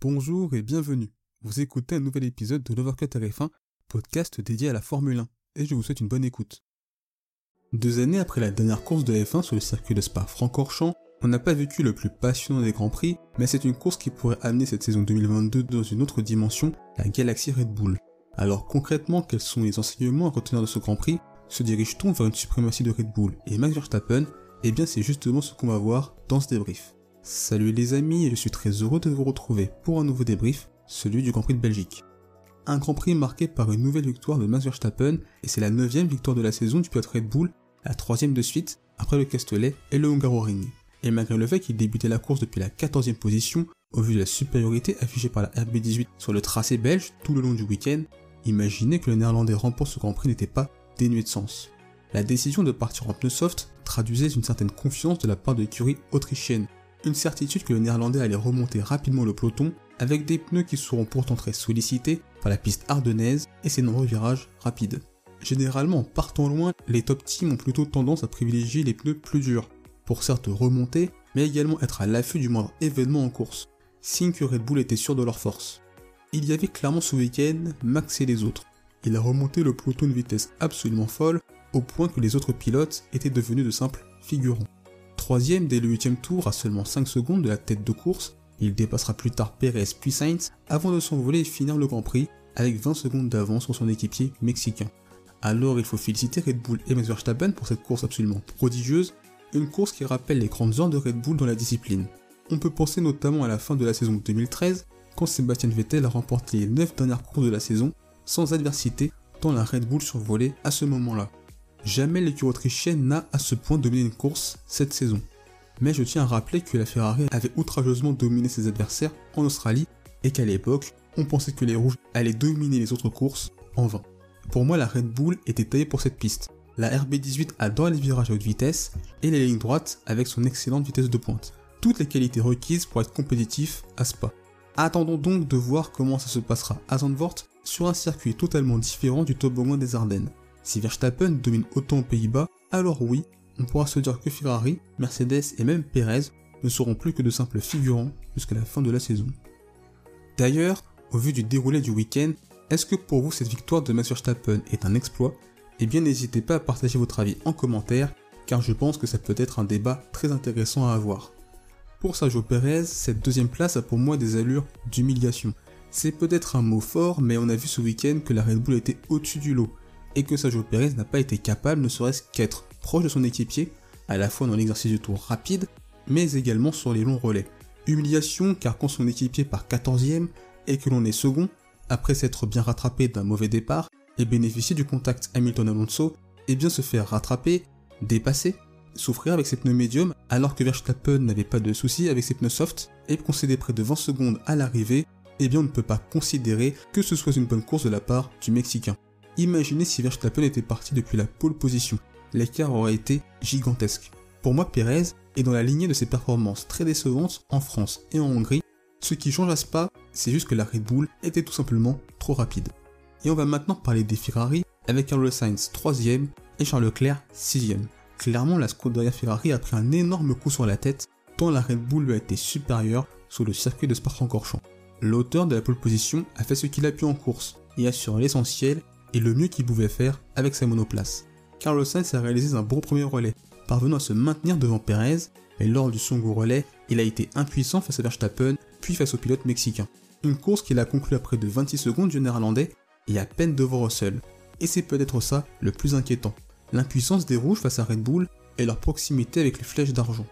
Bonjour et bienvenue. Vous écoutez un nouvel épisode de l'Overcut RF1, podcast dédié à la Formule 1, et je vous souhaite une bonne écoute. Deux années après la dernière course de F1 sur le circuit de Spa-Francorchamps, on n'a pas vécu le plus passionnant des Grands Prix, mais c'est une course qui pourrait amener cette saison 2022 dans une autre dimension, la galaxie Red Bull. Alors concrètement, quels sont les enseignements à retenir de ce Grand Prix? Se dirige-t-on vers une suprématie de Red Bull et Max Verstappen? Eh bien c'est justement ce qu'on va voir dans ce débrief. Salut les amis, et je suis très heureux de vous retrouver pour un nouveau débrief, celui du Grand Prix de Belgique. Un Grand Prix marqué par une nouvelle victoire de Max Verstappen, et c'est la neuvième victoire de la saison du pilote Red Bull, la troisième de suite, après le Castellet et le Hungaroring. Et malgré le fait qu'il débutait la course depuis la 14e position, au vu de la supériorité affichée par la RB18 sur le tracé belge tout le long du week-end, imaginez que le néerlandais remporte ce Grand Prix n'était pas dénué de sens. La décision de partir en pneu soft traduisait une certaine confiance de la part de l'écurie autrichienne, une certitude que le néerlandais allait remonter rapidement le peloton avec des pneus qui seront pourtant très sollicités par la piste ardennaise et ses nombreux virages rapides. Généralement, partant loin, les top teams ont plutôt tendance à privilégier les pneus plus durs, pour certes remonter, mais également être à l'affût du moindre événement en course, signe que Red Bull était sûr de leur force. Il y avait clairement ce week-end Max et les autres. Il a remonté le peloton de vitesse absolument folle, au point que les autres pilotes étaient devenus de simples figurants. Troisième dès le huitième tour à seulement 5 secondes de la tête de course, il dépassera plus tard Perez puis Sainz avant de s'envoler et finir le Grand Prix avec 20 secondes d'avance sur son équipier mexicain. Alors il faut féliciter Red Bull et Max Verstappen pour cette course absolument prodigieuse, une course qui rappelle les grandes heures de Red Bull dans la discipline. On peut penser notamment à la fin de la saison 2013, quand Sébastien Vettel a remporté les 9 dernières courses de la saison sans adversité, tant la Red Bull survolait à ce moment-là. Jamais l'écurie autrichienne n'a à ce point dominé une course cette saison. Mais je tiens à rappeler que la Ferrari avait outrageusement dominé ses adversaires en Australie et qu'à l'époque, on pensait que les rouges allaient dominer les autres courses en vain. Pour moi, la Red Bull était taillée pour cette piste. La RB18 adore les virages à haute vitesse et les lignes droites avec son excellente vitesse de pointe. Toutes les qualités requises pour être compétitif à Spa. Attendons donc de voir comment ça se passera à Zandvoort sur un circuit totalement différent du toboggan des Ardennes. Si Verstappen domine autant aux Pays-Bas, alors oui, on pourra se dire que Ferrari, Mercedes et même Perez ne seront plus que de simples figurants jusqu'à la fin de la saison. D'ailleurs, au vu du déroulé du week-end, est-ce que pour vous cette victoire de Max Verstappen est un exploit? Eh bien n'hésitez pas à partager votre avis en commentaire, car je pense que ça peut être un débat très intéressant à avoir. Pour Sergio Perez, cette deuxième place a pour moi des allures d'humiliation. C'est peut-être un mot fort, mais on a vu ce week-end que la Red Bull était au-dessus du lot, et que Sergio Perez n'a pas été capable ne serait-ce qu'être proche de son équipier, à la fois dans l'exercice du tour rapide, mais également sur les longs relais. Humiliation car quand son équipier part 14ème et que l'on est second, après s'être bien rattrapé d'un mauvais départ et bénéficier du contact Hamilton-Alonso, et bien se faire rattraper, dépasser, souffrir avec ses pneus médiums alors que Verstappen n'avait pas de soucis avec ses pneus soft et concéder près de 20 secondes à l'arrivée, eh bien on ne peut pas considérer que ce soit une bonne course de la part du Mexicain. Imaginez si Verstappen était parti depuis la pole position. L'écart aurait été gigantesque. Pour moi, Perez est dans la lignée de ses performances très décevantes en France et en Hongrie. Ce qui change à pas, c'est juste que la Red Bull était tout simplement trop rapide. Et on va maintenant parler des Ferrari avec Carlos Sainz 3ème et Charles Leclerc 6ème. Clairement, la Scuderia Ferrari a pris un énorme coup sur la tête, tant la Red Bull lui a été supérieure sur le circuit de Spa-Francorchamps. L'auteur de la pole position a fait ce qu'il a pu en course et assuré l'essentiel et le mieux qu'il pouvait faire avec sa monoplace. Carlos Sainz a réalisé un bon premier relais, parvenant à se maintenir devant Perez, mais lors du second relais, il a été impuissant face à Verstappen, puis face au pilote mexicain. Une course qu'il a conclue à près de 26 secondes du néerlandais et à peine devant Russell. Et c'est peut-être ça le plus inquiétant, l'impuissance des rouges face à Red Bull et leur proximité avec les flèches d'argent.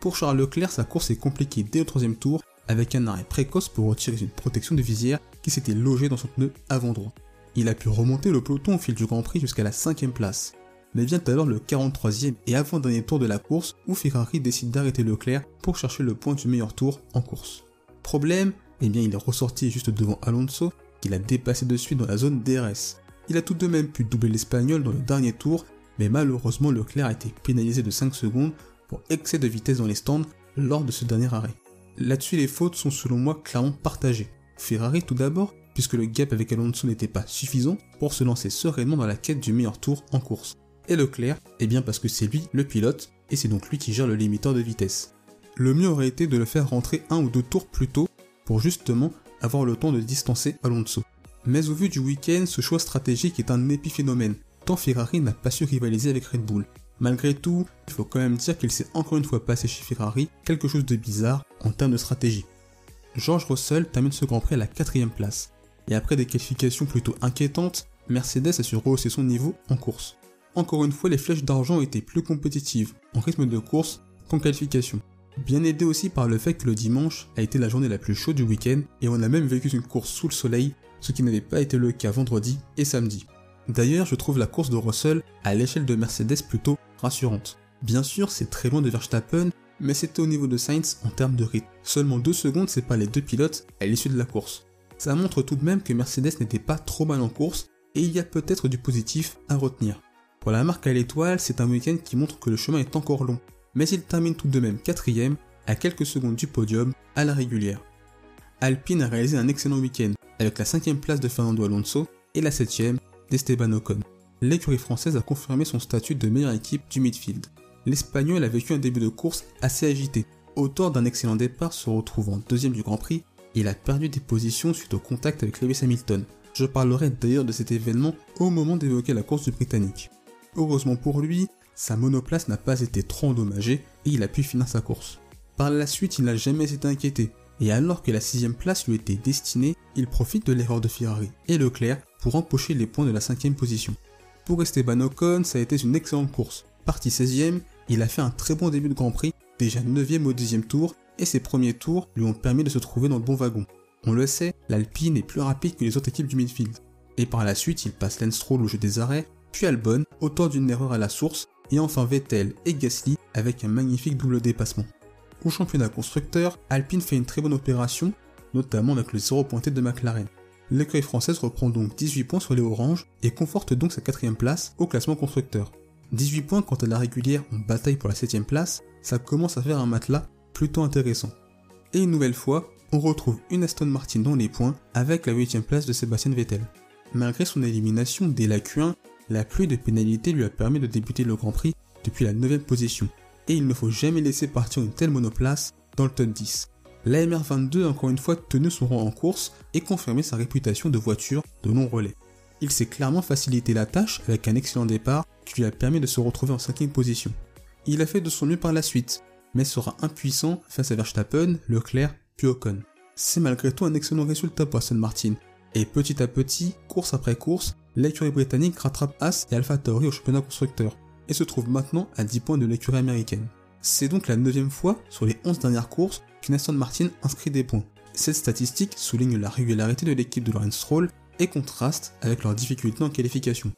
Pour Charles Leclerc, sa course est compliquée dès le troisième tour, avec un arrêt précoce pour retirer une protection de visière qui s'était logée dans son pneu avant droit. Il a pu remonter le peloton au fil du Grand Prix jusqu'à la cinquième place. Mais vient alors le 43e et avant-dernier tour de la course où Ferrari décide d'arrêter Leclerc pour chercher le point du meilleur tour en course. Problème, eh bien il est ressorti juste devant Alonso, qu'il a dépassé de suite dans la zone DRS. Il a tout de même pu doubler l'Espagnol dans le dernier tour, mais malheureusement Leclerc a été pénalisé de 5 secondes pour excès de vitesse dans les stands lors de ce dernier arrêt. Là-dessus les fautes sont selon moi clairement partagées. Ferrari tout d'abord, puisque le gap avec Alonso n'était pas suffisant pour se lancer sereinement dans la quête du meilleur tour en course. Et Leclerc, eh bien parce que c'est lui le pilote, et c'est donc lui qui gère le limiteur de vitesse. Le mieux aurait été de le faire rentrer un ou deux tours plus tôt, pour justement avoir le temps de distancer Alonso. Mais au vu du week-end, ce choix stratégique est un épiphénomène, tant Ferrari n'a pas su rivaliser avec Red Bull. Malgré tout, il faut quand même dire qu'il s'est encore une fois passé chez Ferrari quelque chose de bizarre en termes de stratégie. George Russell termine ce Grand Prix à la quatrième place, et après des qualifications plutôt inquiétantes, Mercedes a su rehausser son niveau en course. Encore une fois, les flèches d'argent été plus compétitives en rythme de course qu'en qualification. Bien aidé aussi par le fait que le dimanche a été la journée la plus chaude du week-end et on a même vécu une course sous le soleil, ce qui n'avait pas été le cas vendredi et samedi. D'ailleurs, je trouve la course de Russell à l'échelle de Mercedes plutôt rassurante. Bien sûr, c'est très loin de Verstappen, mais c'était au niveau de Sainz en termes de rythme. Seulement deux secondes séparent les deux pilotes à l'issue de la course. Ça montre tout de même que Mercedes n'était pas trop mal en course et il y a peut-être du positif à retenir. Pour la marque à l'étoile, c'est un week-end qui montre que le chemin est encore long, mais il termine tout de même quatrième à quelques secondes du podium à la régulière. Alpine a réalisé un excellent week-end avec la cinquième place de Fernando Alonso et la septième d'Esteban Ocon. L'écurie française a confirmé son statut de meilleure équipe du midfield. L'Espagnol a vécu un début de course assez agité. Auteur d'un excellent départ se retrouvant deuxième du Grand Prix, il a perdu des positions suite au contact avec Lewis Hamilton. Je parlerai d'ailleurs de cet événement au moment d'évoquer la course du Britannique. Heureusement pour lui, sa monoplace n'a pas été trop endommagée et il a pu finir sa course. Par la suite, il n'a jamais été inquiété, et alors que la sixième place lui était destinée, il profite de l'erreur de Ferrari et Leclerc pour empocher les points de la cinquième position. Pour Esteban Ocon, ça a été une excellente course. Parti 16ème, il a fait un très bon début de Grand Prix, déjà 9ème au deuxième tour, et ses premiers tours lui ont permis de se trouver dans le bon wagon. On le sait, l'Alpine est plus rapide que les autres équipes du midfield. Et par la suite, il passe Lance Stroll au jeu des arrêts, puis Albon, autant d'une erreur à la source, et enfin Vettel et Gasly avec un magnifique double dépassement. Au championnat constructeur, Alpine fait une très bonne opération, notamment avec le 0 pointé de McLaren. L'écurie française reprend donc 18 points sur les oranges et conforte donc sa quatrième place au classement constructeur. 18 points quant à la régulière en bataille pour la 7 place, ça commence à faire un matelas plutôt intéressant. Et une nouvelle fois, on retrouve une Aston Martin dans les points avec la 8 place de Sébastien Vettel. Malgré son élimination dès la Q1, la pluie de pénalités lui a permis de débuter le Grand Prix depuis la 9 position, et il ne faut jamais laisser partir une telle monoplace dans le top 10. La MR22 a encore une fois tenu son rang en course et confirmé sa réputation de voiture de long relais. Il s'est clairement facilité la tâche avec un excellent départ qui lui a permis de se retrouver en 5 position. Il a fait de son mieux par la suite, mais sera impuissant face à Verstappen, Leclerc puis Ocon. C'est malgré tout un excellent résultat pour Aston Martin, et petit à petit, course après course, l'écurie britannique rattrape As et Alpha Tauri au championnat constructeur, et se trouve maintenant à 10 points de l'écurie américaine. C'est donc la neuvième fois sur les 11 dernières courses qu'une Aston Martin inscrit des points. Cette statistique souligne la régularité de l'équipe de Lawrence Stroll et contraste avec leurs difficultés en qualification.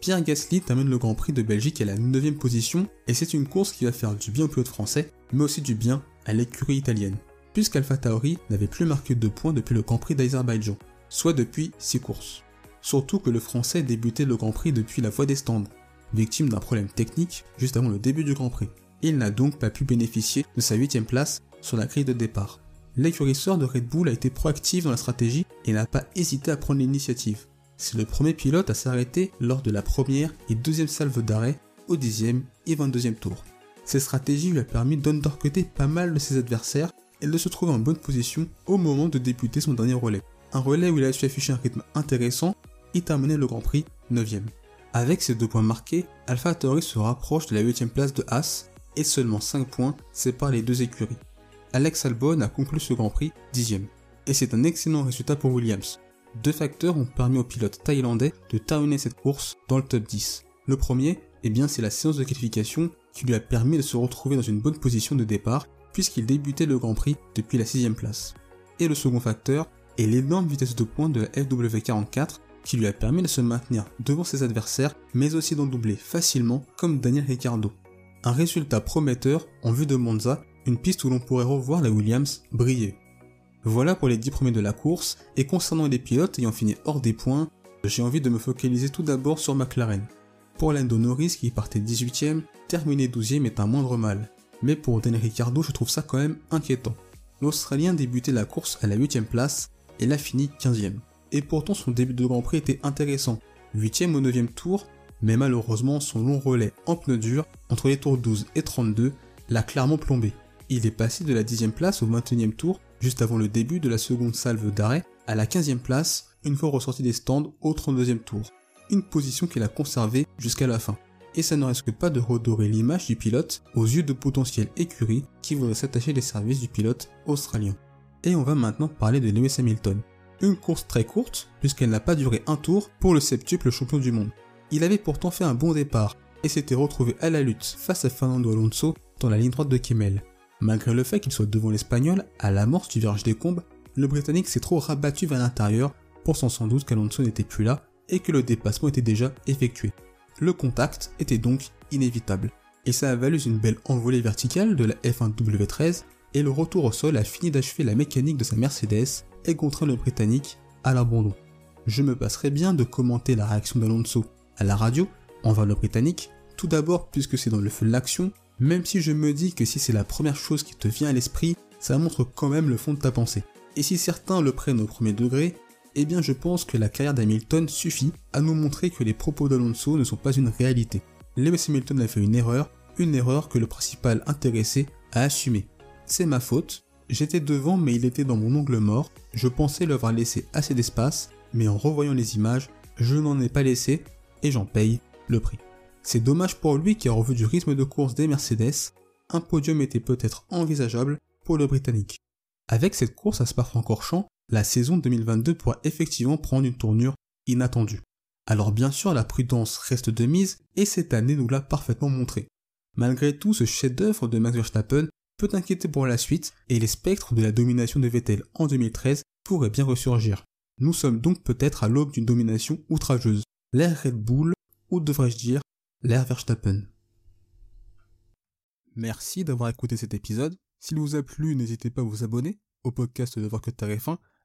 Pierre Gasly termine le Grand Prix de Belgique à la 9 position et c'est une course qui va faire du bien au pilote français, mais aussi du bien à l'écurie italienne, puisqu'Alpha Tauri n'avait plus marqué de points depuis le Grand Prix d'Azerbaïdjan soit depuis 6 courses. Surtout que le français débutait le Grand Prix depuis la voie des stands, victime d'un problème technique juste avant le début du Grand Prix. Il n'a donc pas pu bénéficier de sa 8 place sur la grille de départ. L'écurisseur de Red Bull a été proactif dans la stratégie et n'a pas hésité à prendre l'initiative. C'est le premier pilote à s'arrêter lors de la première et deuxième salve d'arrêt au 10e et 22e tour. Cette stratégie lui a permis d'undercutter pas mal de ses adversaires et de se trouver en bonne position au moment de débuter son dernier relais un relais où il a su afficher un rythme intéressant et terminer le Grand Prix 9ème. Avec ces deux points marqués, Alpha Tauri se rapproche de la 8ème place de Haas et seulement 5 points séparent les deux écuries. Alex Albon a conclu ce Grand Prix 10ème. Et c'est un excellent résultat pour Williams. Deux facteurs ont permis au pilote thaïlandais de terminer cette course dans le top 10. Le premier, eh bien, c'est la séance de qualification qui lui a permis de se retrouver dans une bonne position de départ puisqu'il débutait le Grand Prix depuis la 6ème place. Et le second facteur, et l'énorme vitesse de pointe de la FW44 qui lui a permis de se maintenir devant ses adversaires mais aussi d'en doubler facilement comme Daniel Ricciardo. Un résultat prometteur en vue de Monza, une piste où l'on pourrait revoir la Williams briller. Voilà pour les 10 premiers de la course, et concernant les pilotes ayant fini hors des points, j'ai envie de me focaliser tout d'abord sur McLaren. Pour Lando Norris qui partait 18ème, terminer 12ème est un moindre mal. Mais pour Daniel Ricciardo, je trouve ça quand même inquiétant. L'Australien débutait la course à la 8ème place et l'a fini 15ème. Et pourtant son début de Grand Prix était intéressant, 8ème au 9ème tour, mais malheureusement son long relais en pneu dur entre les tours 12 et 32 l'a clairement plombé. Il est passé de la 10ème place au 21ème tour juste avant le début de la seconde salve d'arrêt, à la 15e place, une fois ressorti des stands au 32e tour. Une position qu'il a conservée jusqu'à la fin. Et ça ne risque pas de redorer l'image du pilote aux yeux de potentiels écuries qui voudraient s'attacher les services du pilote australien. Et on va maintenant parler de Lewis Hamilton. Une course très courte, puisqu'elle n'a pas duré un tour pour le septuple champion du monde. Il avait pourtant fait un bon départ, et s'était retrouvé à la lutte face à Fernando Alonso dans la ligne droite de Kimmel. Malgré le fait qu'il soit devant l'Espagnol, à l'amorce du virage des combes, le Britannique s'est trop rabattu vers l'intérieur, pensant sans doute qu'Alonso n'était plus là et que le dépassement était déjà effectué. Le contact était donc inévitable. Et ça a valu une belle envolée verticale de la F1 W13 et le retour au sol a fini d'achever la mécanique de sa Mercedes et contraint le Britannique à l'abandon. Je me passerai bien de commenter la réaction d'Alonso à la radio envers le Britannique, tout d'abord puisque c'est dans le feu de l'action, même si je me dis que si c'est la première chose qui te vient à l'esprit, ça montre quand même le fond de ta pensée. Et si certains le prennent au premier degré, eh bien je pense que la carrière d'Hamilton suffit à nous montrer que les propos d'Alonso ne sont pas une réalité. Lewis Hamilton a fait une erreur, une erreur que le principal intéressé a assumé. C'est ma faute, j'étais devant mais il était dans mon ongle mort, je pensais lui avoir laissé assez d'espace, mais en revoyant les images, je n'en ai pas laissé et j'en paye le prix. C'est dommage pour lui qui a revu du rythme de course des Mercedes, un podium était peut-être envisageable pour le Britannique. Avec cette course à Spa-Francorchamps, la saison 2022 pourra effectivement prendre une tournure inattendue. Alors bien sûr la prudence reste de mise et cette année nous l'a parfaitement montré. Malgré tout ce chef-d'œuvre de Max Verstappen peut inquiéter pour la suite et les spectres de la domination de Vettel en 2013 pourraient bien ressurgir. Nous sommes donc peut-être à l'aube d'une domination outrageuse. L'ère Red Bull, ou devrais-je dire, l'ère Verstappen. Merci d'avoir écouté cet épisode. S'il vous a plu, n'hésitez pas à vous abonner au podcast de Voir que F1